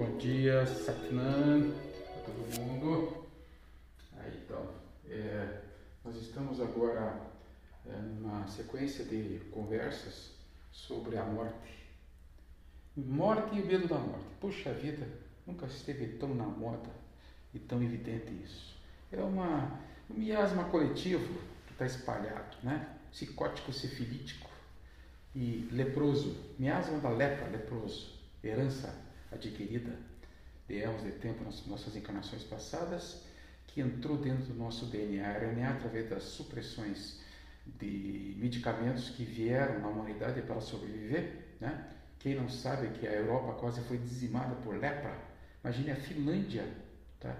Bom dia, Satnam, para todo mundo. Aí, então, é, nós estamos agora é, numa sequência de conversas sobre a morte. Morte e o medo da morte. Puxa vida, nunca esteve tão na moda e tão evidente isso. É uma, um miasma coletivo que está espalhado, né? Psicótico, sifilítico e leproso. Miasma da lepra, leproso. Herança adquirida de erros de tempo nas nossas encarnações passadas, que entrou dentro do nosso DNA, RNA, através das supressões de medicamentos que vieram na humanidade para sobreviver, né? Quem não sabe que a Europa quase foi dizimada por lepra. Imagine a Finlândia, tá?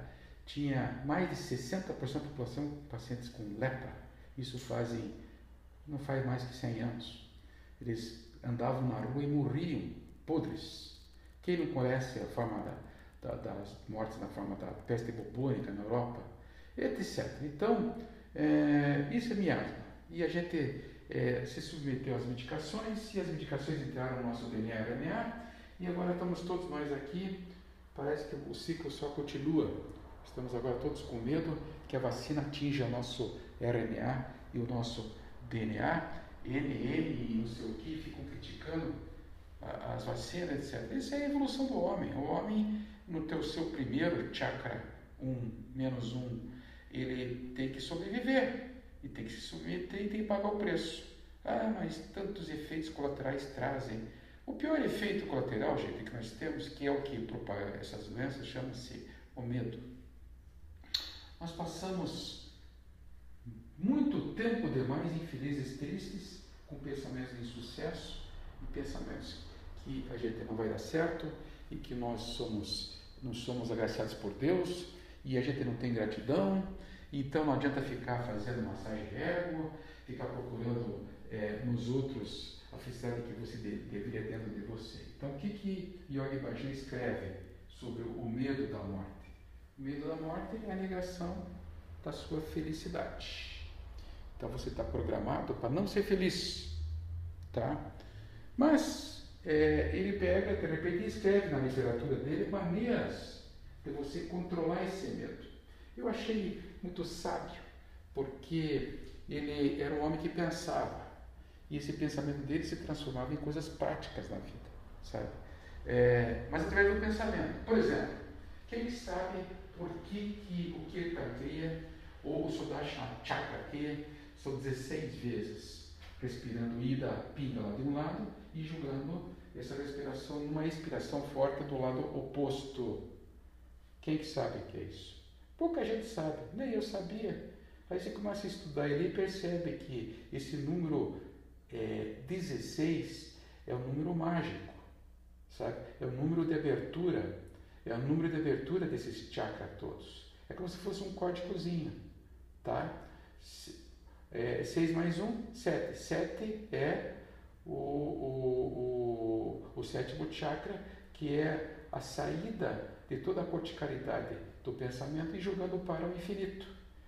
Tinha mais de 60% da população pacientes com lepra. Isso fazem não faz mais que 100 anos. Eles andavam na rua e morriam podres. Quem não conhece a forma da, da, das mortes na forma da peste bubônica na Europa, etc. Então, é, isso é miasma. E a gente é, se submeteu às medicações e as medicações entraram no nosso DNA e RNA e agora estamos todos nós aqui. Parece que o ciclo só continua. Estamos agora todos com medo que a vacina atinja o nosso RNA e o nosso DNA. NN e não sei o que ficam criticando as vacinas, etc. Isso é a evolução do homem. O homem, no teu seu primeiro chakra, um menos um, ele tem que sobreviver e tem que se submeter e tem que pagar o preço. Ah, mas tantos efeitos colaterais trazem. O pior efeito colateral, gente, que nós temos, que é o que propaga essas doenças, chama-se o medo. Nós passamos muito tempo demais infelizes, tristes, com pensamentos de insucesso e pensamentos que a gente não vai dar certo e que nós somos não somos agraciados por Deus e a gente não tem gratidão então não adianta ficar fazendo massagem de ego, ficar procurando é, nos outros a felicidade que você de, deveria dentro de você. Então o que, que Yogi Bhajan escreve sobre o medo da morte? O medo da morte é a negação da sua felicidade. Então você está programado para não ser feliz, tá? Mas é, ele pega, de repente, escreve na literatura dele maneiras de você controlar esse medo. Eu achei muito sábio, porque ele era um homem que pensava, e esse pensamento dele se transformava em coisas práticas na vida, sabe? É, mas através do pensamento. Por exemplo, quem sabe por que, que o Kirtan cria, ou o Sudashna Chakra cria, são 16 vezes, respirando ida, lá de um lado e julgando essa respiração numa expiração forte do lado oposto. Quem que sabe o que é isso? Pouca gente sabe, nem eu sabia. Aí você começa a estudar ele e percebe que esse número é, 16 é o número mágico, sabe? É o número de abertura, é o número de abertura desses chakras todos. É como se fosse um códigozinho, tá? É, 6 mais 1, 7. 7 é o, o, o, o sétimo chakra, que é a saída de toda a corticalidade do pensamento e jogando para o infinito.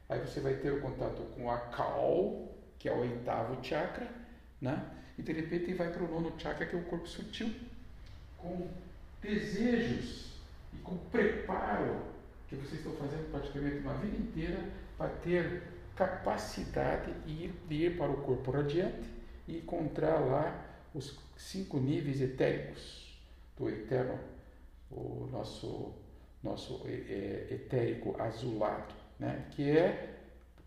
Aí você vai ter o contato com a Kal, que é o oitavo chakra, né? e de repente vai para o nono chakra, que é o corpo sutil, com desejos e com preparo que vocês estão fazendo praticamente uma vida inteira para ter capacidade de ir, para o corpo radiante e encontrar lá os cinco níveis etéricos do eterno, o nosso nosso é, é, etérico azulado, né? que é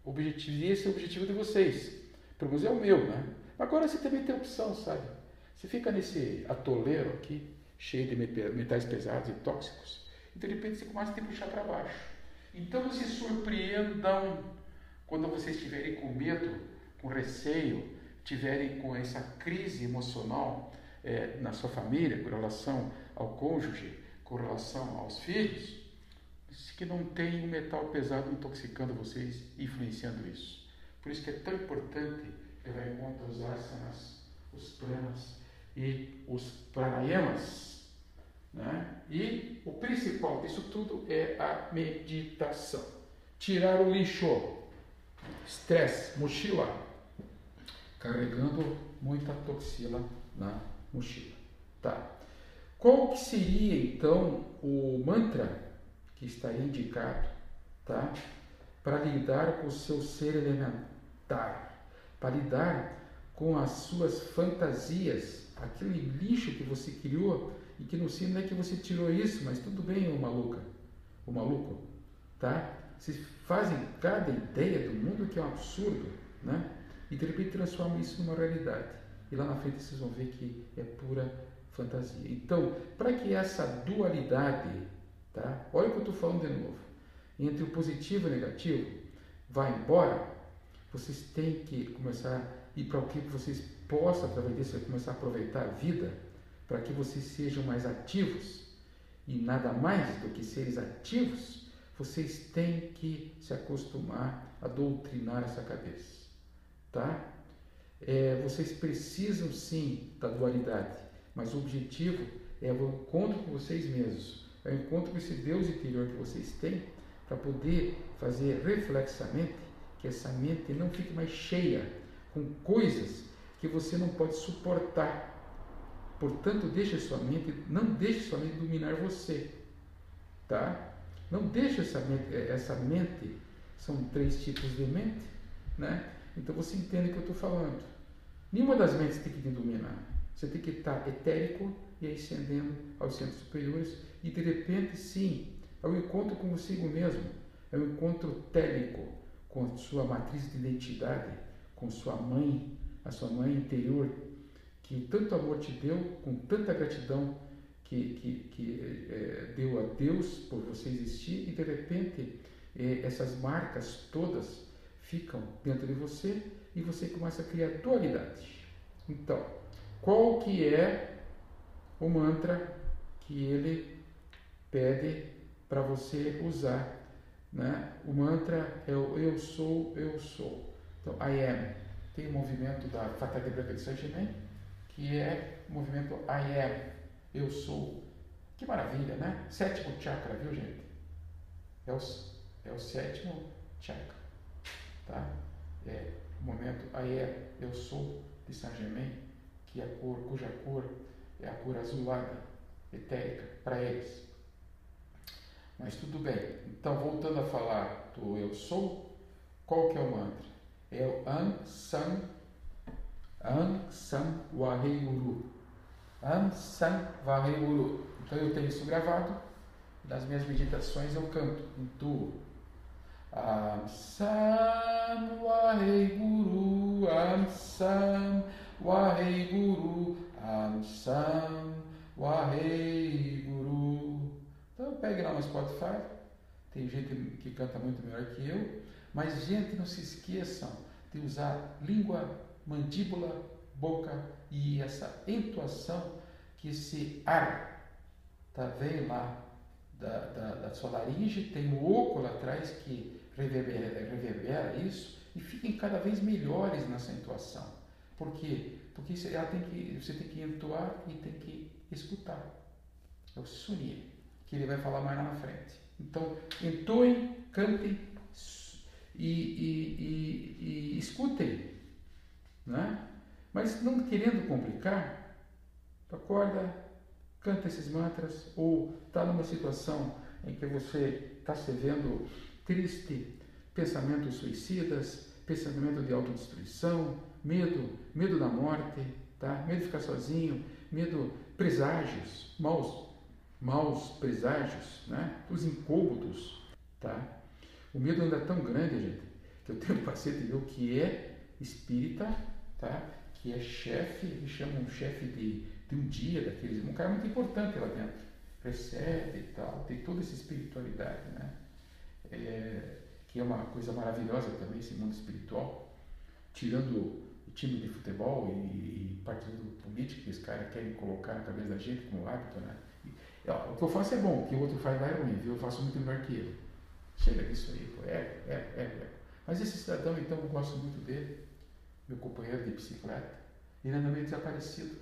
objetivo, esse é o objetivo de vocês. Pelo menos é o meu, né? Agora você também tem opção, sabe? Você fica nesse atoleiro aqui, cheio de metais pesados e tóxicos, e de repente você começa a te puxar para baixo. Então se surpreendam quando vocês estiverem com medo, com receio, tiverem com essa crise emocional é, na sua família, com relação ao cônjuge, com relação aos filhos, que não tem um metal pesado intoxicando vocês, influenciando isso. Por isso que é tão importante levar em conta os asanas, os pranas e os pranayamas. Né? E o principal disso tudo é a meditação. Tirar o lixo, estresse, mochila, carregando muita toxina na mochila. Tá? qual que seria então o mantra que estaria indicado, tá? Para lidar com o seu ser elementar, para lidar com as suas fantasias, aquele lixo que você criou e que no sino é que você tirou isso, mas tudo bem, o maluca, o maluco, tá? Vocês fazem cada ideia do mundo que é um absurdo, né? E de repente transformam isso numa realidade. E lá na frente vocês vão ver que é pura fantasia. Então, para que essa dualidade, tá? Olha o que eu estou falando de novo. Entre o positivo e o negativo, vá embora, vocês têm que começar ir para o que vocês possam, através disso, começar a aproveitar a vida, para que vocês sejam mais ativos. E nada mais do que seres ativos, vocês têm que se acostumar a doutrinar essa cabeça. Tá? É, vocês precisam sim da dualidade, mas o objetivo é o encontro com vocês mesmos, é o encontro com esse Deus interior que vocês têm, para poder fazer reflexamente que essa mente não fique mais cheia com coisas que você não pode suportar. Portanto, deixe sua mente, não deixe sua mente dominar você, tá? Não deixe essa mente, essa mente, são três tipos de mente, né? Então você entende o que eu estou falando. Nenhuma das mentes tem que te dominar. Você tem que estar etérico e ascendendo aos centros superiores e de repente, sim, é o encontro você mesmo, é o encontro télico com sua matriz de identidade, com sua mãe, a sua mãe interior, que tanto amor te deu, com tanta gratidão que, que, que é, deu a Deus por você existir e de repente é, essas marcas todas ficam dentro de você e você começa a criar dualidade. Então, qual que é o mantra que ele pede para você usar? Né? O mantra é o eu sou, eu sou. Então, I am. Tem o movimento da Branca de Saint-Germain, que é o movimento I am, eu sou. Que maravilha, né? Sétimo chakra, viu, gente? É o, é o sétimo chakra. Tá? É o momento I am, eu sou de Saint-Germain, que é a cor, cuja cor é a cor azulada, etérica, para eles. Mas tudo bem. Então, voltando a falar do eu sou, qual que é o mantra? É o An San An San Waheguru. An San Waheguru. Então eu tenho isso gravado. Nas minhas meditações eu canto, intuo. Am San Waheguru, Am San Waheguru, Am San Waheguru. Então pegue lá no Spotify. Tem gente que canta muito melhor que eu. Mas, gente, não se esqueçam de usar língua, mandíbula, boca e essa entoação que esse ar tá vendo lá da, da, da sua laringe, tem o lá atrás que reverbera, reverbera isso e fiquem cada vez melhores nessa entoação. Por quê? Porque ela tem que, você tem que entoar e tem que escutar. É o suni, que ele vai falar mais lá na frente. Então, entoem, cantem e, e, e, e escutem, né? Mas não querendo complicar, acorda, canta esses mantras, ou está numa situação em que você está se vendo triste, pensamentos suicidas, pensamento de autodestruição, medo, medo da morte, tá? medo de ficar sozinho, medo, preságios, maus, maus preságios, né? os incômodos, tá? O medo ainda é tão grande, gente, que eu tenho um paciente meu que é espírita, tá? Que é chefe, me chamam um chefe de, de um dia daqueles, um cara muito importante lá dentro, recebe e tal, tem toda essa espiritualidade, né? É, que é uma coisa maravilhosa também, esse mundo espiritual, tirando o time de futebol e, e partido político que os caras querem colocar na cabeça da gente como hábito, né? E, ó, o que eu faço é bom, o que o outro faz lá é ruim, viu? Eu faço muito melhor que ele. Chega disso aí, pô. É, é, é, é. Mas esse cidadão, então, eu gosto muito dele, meu companheiro de bicicleta. Ele anda meio desaparecido.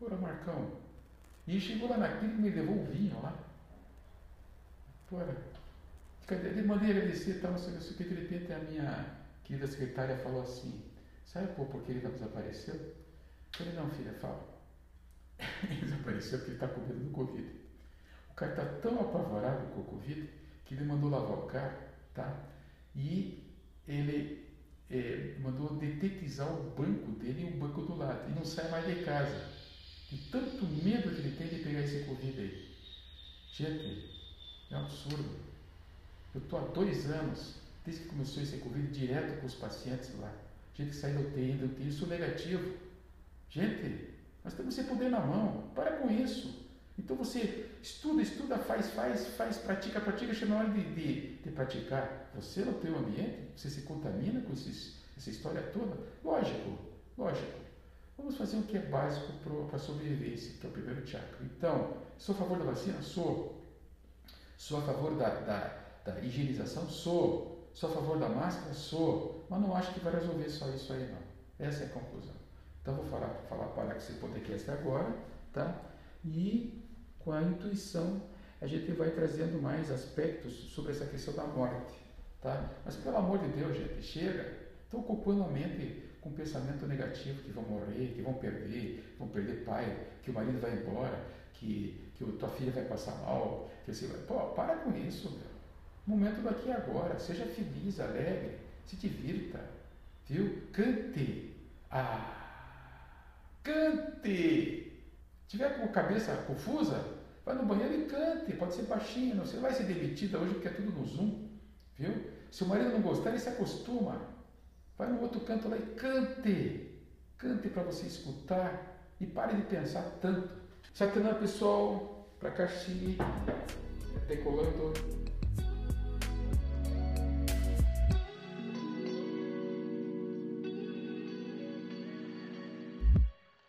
Ora, Marcão. E chegou lá naquele que me levou o vinho lá. Ora, ele mandei agradecer e tal, não sei o que, de repente a minha querida secretária falou assim, sabe pô, por que ele não desapareceu? Eu falei, não, filha, fala. ele desapareceu porque ele está com medo do Covid. O cara está tão apavorado com o Covid que ele mandou lavar o carro, tá? E ele é, mandou detetizar o banco dele e o banco do lado. E não sai mais de casa. De tanto medo que ele tem de pegar esse Covid aí. Gente, é um absurdo. Eu estou há dois anos, desde que começou esse Covid, direto com os pacientes lá. Gente que sai do UTI, do UTI, isso negativo. Gente, nós temos esse poder na mão. Para com isso. Então você estuda, estuda, faz, faz, faz, pratica, pratica, chega na hora de, de, de praticar. Você no teu ambiente, você se contamina com esses, essa história toda. Lógico, lógico. Vamos fazer o que é básico para a sobrevivência, que é o primeiro chakra. Então, sou a favor da vacina? Sou. Sou a favor da, da, da higienização? Sou. Sou a favor da máscara? Sou. Mas não acho que vai resolver só isso aí, não. Essa é a conclusão. Então, vou falar, falar para esse podcast agora, tá? E com a intuição, a gente vai trazendo mais aspectos sobre essa questão da morte, tá? Mas, pelo amor de Deus, gente, chega. Estão ocupando a mente com pensamento negativo, que vão morrer, que vão perder, vão perder pai, que o marido vai embora, que, que tua filha vai passar mal, que você vai. Pô, para com isso, meu. Momento daqui e agora. Seja feliz, alegre, se divirta, viu? Cante. Ah! Cante! Tiver com a cabeça confusa, vai no banheiro e cante. Pode ser baixinho, você vai ser demitida hoje porque é tudo no Zoom, viu? Se o marido não gostar, ele se acostuma. Vai no outro canto lá e cante. Cante para você escutar e pare de pensar tanto. Satanás, pessoal, para Caxi, decolando.